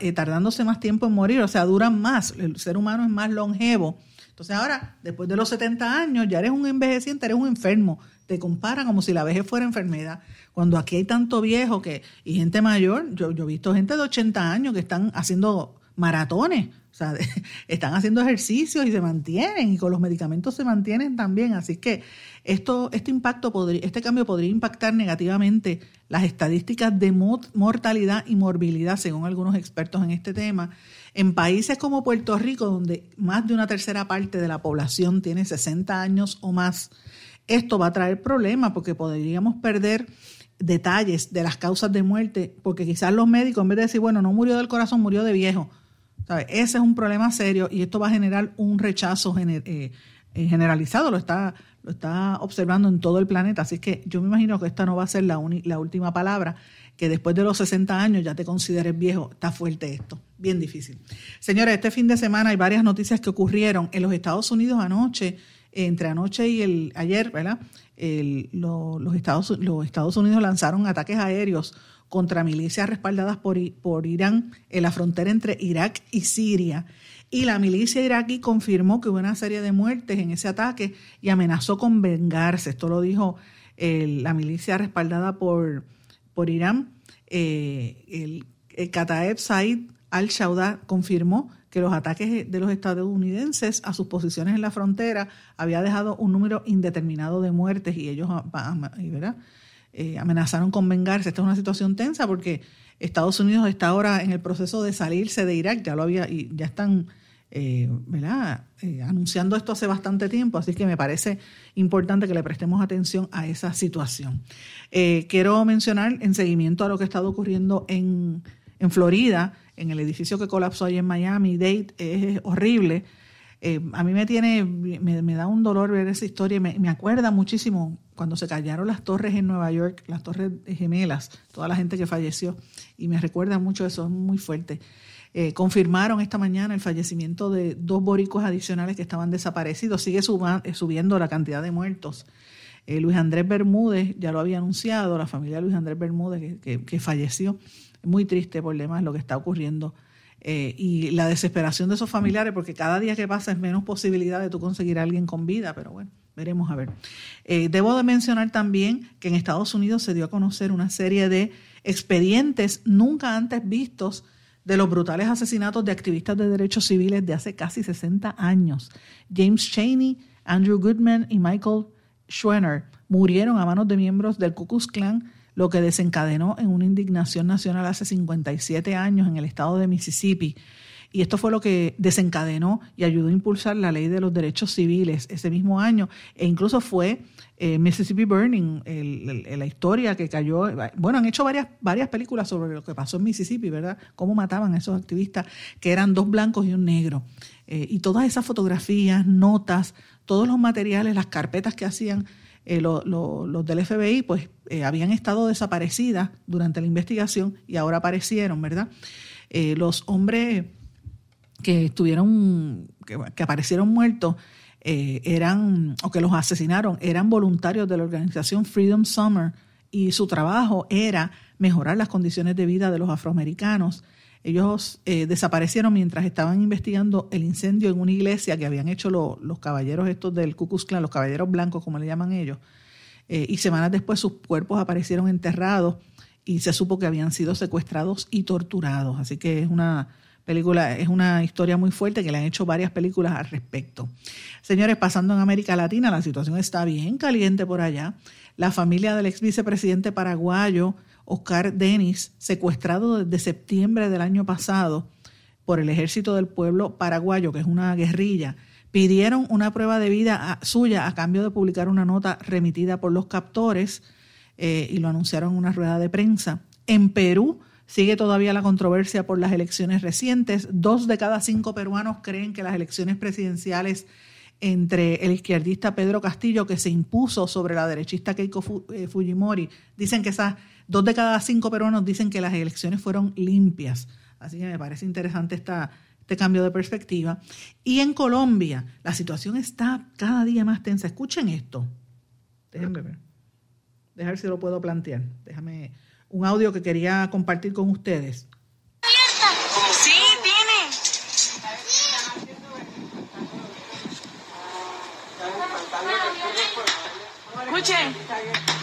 eh, tardándose más tiempo en morir? O sea, duran más, el ser humano es más longevo. Entonces ahora, después de los 70 años, ya eres un envejeciente, eres un enfermo. Te comparan como si la vejez fuera enfermedad. Cuando aquí hay tanto viejo que, y gente mayor, yo, yo he visto gente de 80 años que están haciendo maratones o sea, *laughs* están haciendo ejercicios y se mantienen y con los medicamentos se mantienen también. Así que esto, este impacto podría, este cambio podría impactar negativamente las estadísticas de mortalidad y morbilidad, según algunos expertos en este tema. En países como Puerto Rico, donde más de una tercera parte de la población tiene 60 años o más, esto va a traer problemas porque podríamos perder detalles de las causas de muerte, porque quizás los médicos, en vez de decir, bueno, no murió del corazón, murió de viejo, ese es un problema serio y esto va a generar un rechazo eh, eh, generalizado, lo está, lo está observando en todo el planeta. Así que yo me imagino que esta no va a ser la, última palabra, que después de los 60 años ya te consideres viejo. Está fuerte esto, bien difícil. Señores, este fin de semana hay varias noticias que ocurrieron en los Estados Unidos anoche, entre anoche y el ayer, ¿verdad? los, Estados, los Estados Unidos lanzaron ataques aéreos contra milicias respaldadas por, por Irán en la frontera entre Irak y Siria. Y la milicia iraquí confirmó que hubo una serie de muertes en ese ataque y amenazó con vengarse. Esto lo dijo la milicia respaldada por, por Irán. Eh, el, el Kataeb Said al-Shauda confirmó que los ataques de los estadounidenses a sus posiciones en la frontera había dejado un número indeterminado de muertes y ellos ¿verdad? Eh, amenazaron con vengarse. Esta es una situación tensa porque Estados Unidos está ahora en el proceso de salirse de Irak, ya lo había y ya están eh, ¿verdad? Eh, anunciando esto hace bastante tiempo, así que me parece importante que le prestemos atención a esa situación. quiero mencionar en seguimiento a lo que ha estado ocurriendo en, en Florida, en el edificio que colapsó ahí en Miami, Dade, es horrible. Eh, a mí me tiene, me, da un dolor ver esa historia, me, me acuerda muchísimo cuando se callaron las torres en Nueva York, las torres gemelas, toda la gente que falleció, y me recuerda mucho eso, es muy fuerte. Eh, confirmaron esta mañana el fallecimiento de dos boricos adicionales que estaban desaparecidos. Sigue eh, subiendo la cantidad de muertos. Luis Andrés Bermúdez ya lo había anunciado, la familia de Luis Andrés Bermúdez que, que falleció. Muy triste por demás lo que está ocurriendo eh, y la desesperación de esos familiares, porque cada día que pasa es menos posibilidad de tú conseguir a alguien con vida, pero bueno, veremos a ver. Eh, debo de mencionar también que en Estados Unidos se dio a conocer una serie de expedientes nunca antes vistos de los brutales asesinatos de activistas de derechos civiles de hace casi 60 años. James Cheney, Andrew Goodman y Michael Schwenner murieron a manos de miembros del Ku Klux Klan lo que desencadenó en una indignación nacional hace 57 años en el estado de Mississippi. Y esto fue lo que desencadenó y ayudó a impulsar la ley de los derechos civiles ese mismo año. E incluso fue eh, Mississippi Burning, la historia que cayó. Bueno, han hecho varias, varias películas sobre lo que pasó en Mississippi, ¿verdad? Cómo mataban a esos activistas, que eran dos blancos y un negro. Eh, y todas esas fotografías, notas, todos los materiales, las carpetas que hacían eh, los del FBI pues eh, habían estado desaparecidas durante la investigación y ahora aparecieron, ¿verdad? Eh, los hombres que estuvieron, que, aparecieron muertos, eran, o que los asesinaron, eran voluntarios de la organización Freedom Summer y su trabajo era mejorar las condiciones de vida de los afroamericanos. Ellos desaparecieron mientras estaban investigando el incendio en una iglesia que habían hecho los caballeros estos del Ku los caballeros blancos como le llaman ellos, eh, y semanas después sus cuerpos aparecieron enterrados y se supo que habían sido secuestrados y torturados. Así que es una película, es una historia muy fuerte que le han hecho varias películas al respecto. Señores, pasando en América Latina, la situación está bien caliente por allá. La familia del ex vicepresidente paraguayo, Oscar Denis, secuestrado desde septiembre del año pasado por el Ejército del Pueblo Paraguayo, que es una guerrilla, pidieron una prueba de vida suya a cambio de publicar una nota remitida por los captores eh, y lo anunciaron en una rueda de prensa. En Perú sigue todavía la controversia por las elecciones recientes. Dos de cada cinco peruanos creen que las elecciones presidenciales entre el izquierdista Pedro Castillo, que se impuso sobre la derechista Keiko eh, Fujimori, dicen que esas dos de cada cinco peruanos dicen que las elecciones fueron limpias. Así que me parece interesante esta, este cambio de perspectiva. Y en Colombia, la situación está cada día más tensa. Escuchen esto. Déjenme ver. Dejar si lo puedo plantear. Déjame un audio que quería compartir con ustedes. Escuchen.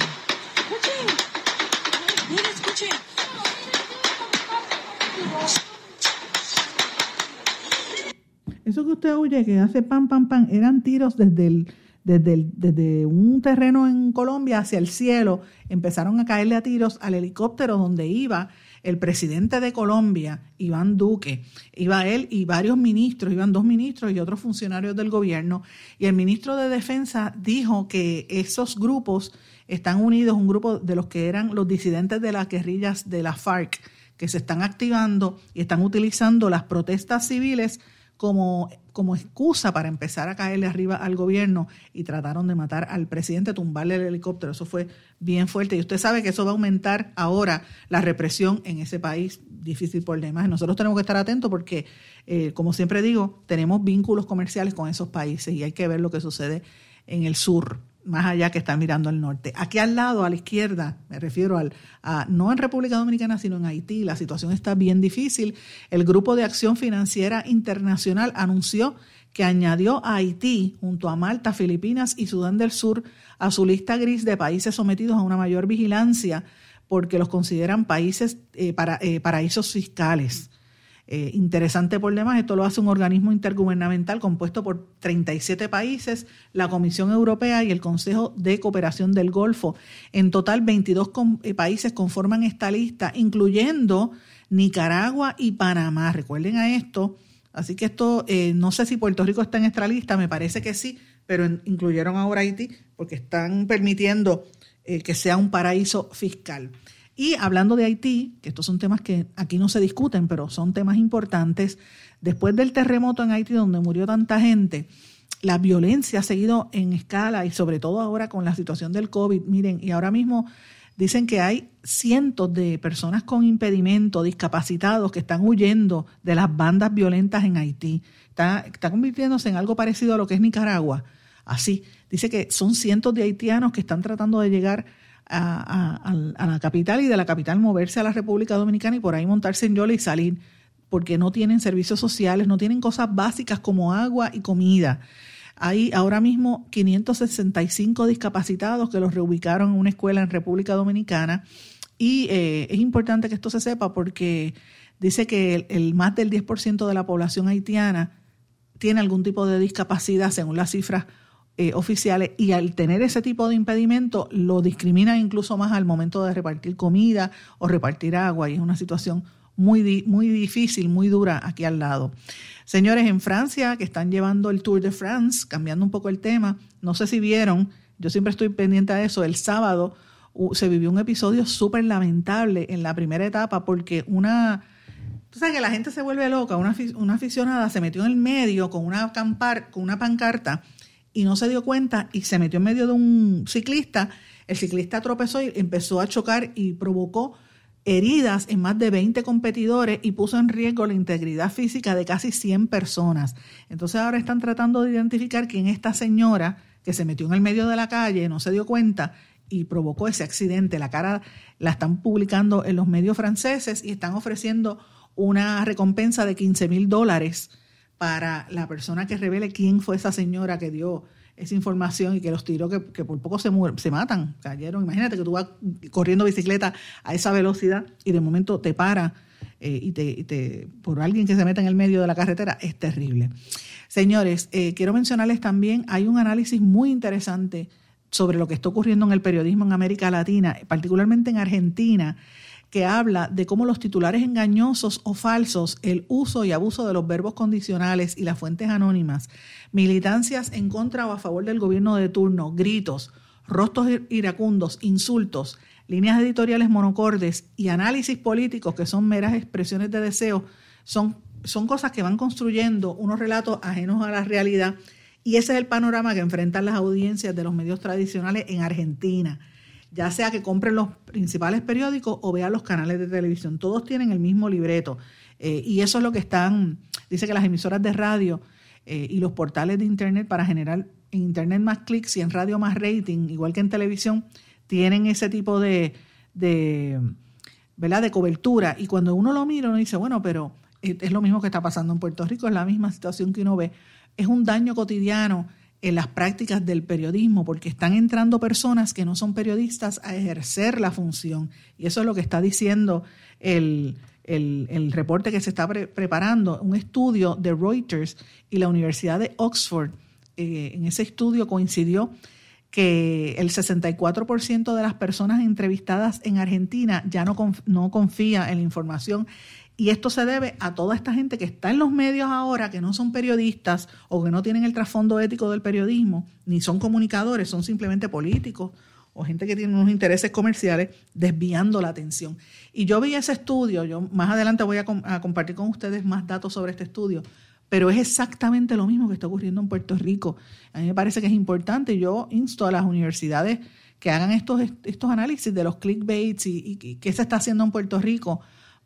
Eso que usted oye que hace pam, pam, pam, eran tiros desde, desde, desde un terreno en Colombia hacia el cielo. Empezaron a caerle a tiros al helicóptero donde iba el presidente de Colombia, Iván Duque. Iba él y varios ministros, iban dos ministros y otros funcionarios del gobierno. Y el ministro de Defensa dijo que esos grupos están unidos, un grupo de los que eran los disidentes de las guerrillas de la FARC, que se están activando y están utilizando las protestas civiles como, como excusa para empezar a caerle arriba al gobierno y trataron de matar al presidente, tumbarle el helicóptero. Eso fue bien fuerte. Y usted sabe que eso va a aumentar ahora la represión en ese país difícil por demás. Nosotros tenemos que estar atentos porque, eh, como siempre digo, tenemos vínculos comerciales con esos países y hay que ver lo que sucede en el sur más allá que están mirando al norte. Aquí al lado, a la izquierda, me refiero al, a, no en República Dominicana, sino en Haití, la situación está bien difícil. El Grupo de Acción Financiera Internacional anunció que añadió a Haití, junto a Malta, Filipinas y Sudán del Sur, a su lista gris de países sometidos a una mayor vigilancia porque los consideran países eh, para, eh, paraísos fiscales. Eh, interesante por demás, esto lo hace un organismo intergubernamental compuesto por 37 países, la Comisión Europea y el Consejo de Cooperación del Golfo. En total, 22 eh, países conforman esta lista, incluyendo Nicaragua y Panamá. Recuerden a esto. Así que esto, eh, no sé si Puerto Rico está en esta lista, me parece que sí, pero incluyeron ahora Haití porque están permitiendo que sea un paraíso fiscal. Y hablando de Haití, que estos son temas que aquí no se discuten, pero son temas importantes, después del terremoto en Haití donde murió tanta gente, la violencia ha seguido en escala y sobre todo ahora con la situación del COVID. Miren, y ahora mismo dicen que hay cientos de personas con impedimento, discapacitados, que están huyendo de las bandas violentas en Haití. Está, convirtiéndose en algo parecido a lo que es Nicaragua. Así, dice que son cientos de haitianos que están tratando de llegar a, la capital y de la capital moverse a la República Dominicana y por ahí montarse en Yola y salir, porque no tienen servicios sociales, no tienen cosas básicas como agua y comida. Hay ahora mismo 565 discapacitados que los reubicaron en una escuela en República Dominicana y eh, es importante que esto se sepa porque dice que el más del 10% de la población haitiana tiene algún tipo de discapacidad según las cifras eh, oficiales y al tener ese tipo de impedimento lo discriminan incluso más al momento de repartir comida o repartir agua y es una situación muy, muy difícil, muy dura aquí al lado. Señores, en Francia, que están llevando el Tour de France, cambiando un poco el tema, no sé si vieron, yo siempre estoy pendiente de eso, el sábado se vivió un episodio súper lamentable en la primera etapa porque una... Tú sabes que la gente se vuelve loca, una, una aficionada se metió en el medio con una, acampar, con una pancarta y no se dio cuenta y se metió en medio de un ciclista. El ciclista tropezó y empezó a chocar y provocó heridas en más de 20 competidores y puso en riesgo la integridad física de casi 100 personas. Entonces ahora están tratando de identificar quién es esta señora que se metió en el medio de la calle, no se dio cuenta y provocó ese accidente. La cara la están publicando en los medios franceses y están ofreciendo una recompensa de 15 mil dólares para la persona que revele quién fue esa señora que dio esa información y que los tiró que, por poco se, se matan, cayeron. Imagínate que tú vas corriendo bicicleta a esa velocidad y de momento te para eh, y, te, por alguien que se meta en el medio de la carretera, es terrible. Señores, eh, quiero mencionarles también, hay un análisis muy interesante sobre lo que está ocurriendo en el periodismo en América Latina, particularmente en Argentina, que habla de cómo los titulares engañosos o falsos, el uso y abuso de los verbos condicionales y las fuentes anónimas, militancias en contra o a favor del gobierno de turno, gritos, rostros iracundos, insultos, líneas editoriales monocordes y análisis políticos que son meras expresiones de deseo, son, son cosas que van construyendo unos relatos ajenos a la realidad. Y ese es el panorama que enfrentan las audiencias de los medios tradicionales en Argentina ya sea que compren los principales periódicos o vean los canales de televisión. Todos tienen el mismo libreto. Eh, y eso es lo que están, dice que las emisoras de radio eh, y los portales de Internet para generar en Internet más clics y en radio más rating, igual que en televisión, tienen ese tipo de, de, ¿verdad? de cobertura. Y cuando uno lo mira, uno dice, bueno, pero es lo mismo que está pasando en Puerto Rico, es la misma situación que uno ve. Es un daño cotidiano en las prácticas del periodismo, porque están entrando personas que no son periodistas a ejercer la función. Y eso es lo que está diciendo el, el, reporte que se está preparando, un estudio de Reuters y la Universidad de Oxford. Eh, en ese estudio coincidió que el 64% de las personas entrevistadas en Argentina ya no, no confía en la información y esto se debe a toda esta gente que está en los medios ahora, que no son periodistas o que no tienen el trasfondo ético del periodismo, ni son comunicadores, son simplemente políticos o gente que tiene unos intereses comerciales desviando la atención. Y yo vi ese estudio, yo más adelante voy a, compartir con ustedes más datos sobre este estudio, pero es exactamente lo mismo que está ocurriendo en Puerto Rico. A mí me parece que es importante, yo insto a las universidades que hagan estos, estos análisis de los clickbaits y, y qué se está haciendo en Puerto Rico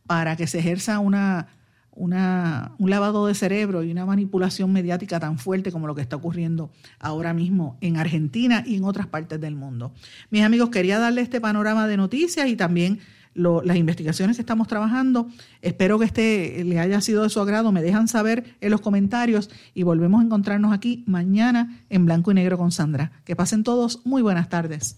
para que se ejerza una, un lavado de cerebro y una manipulación mediática tan fuerte como lo que está ocurriendo ahora mismo en Argentina y en otras partes del mundo. Mis amigos, quería darle este panorama de noticias y también las investigaciones que estamos trabajando. Espero que este le haya sido de su agrado. Me dejan saber en los comentarios y volvemos a encontrarnos aquí mañana en Blanco y Negro con Sandra. Que pasen todos muy buenas tardes.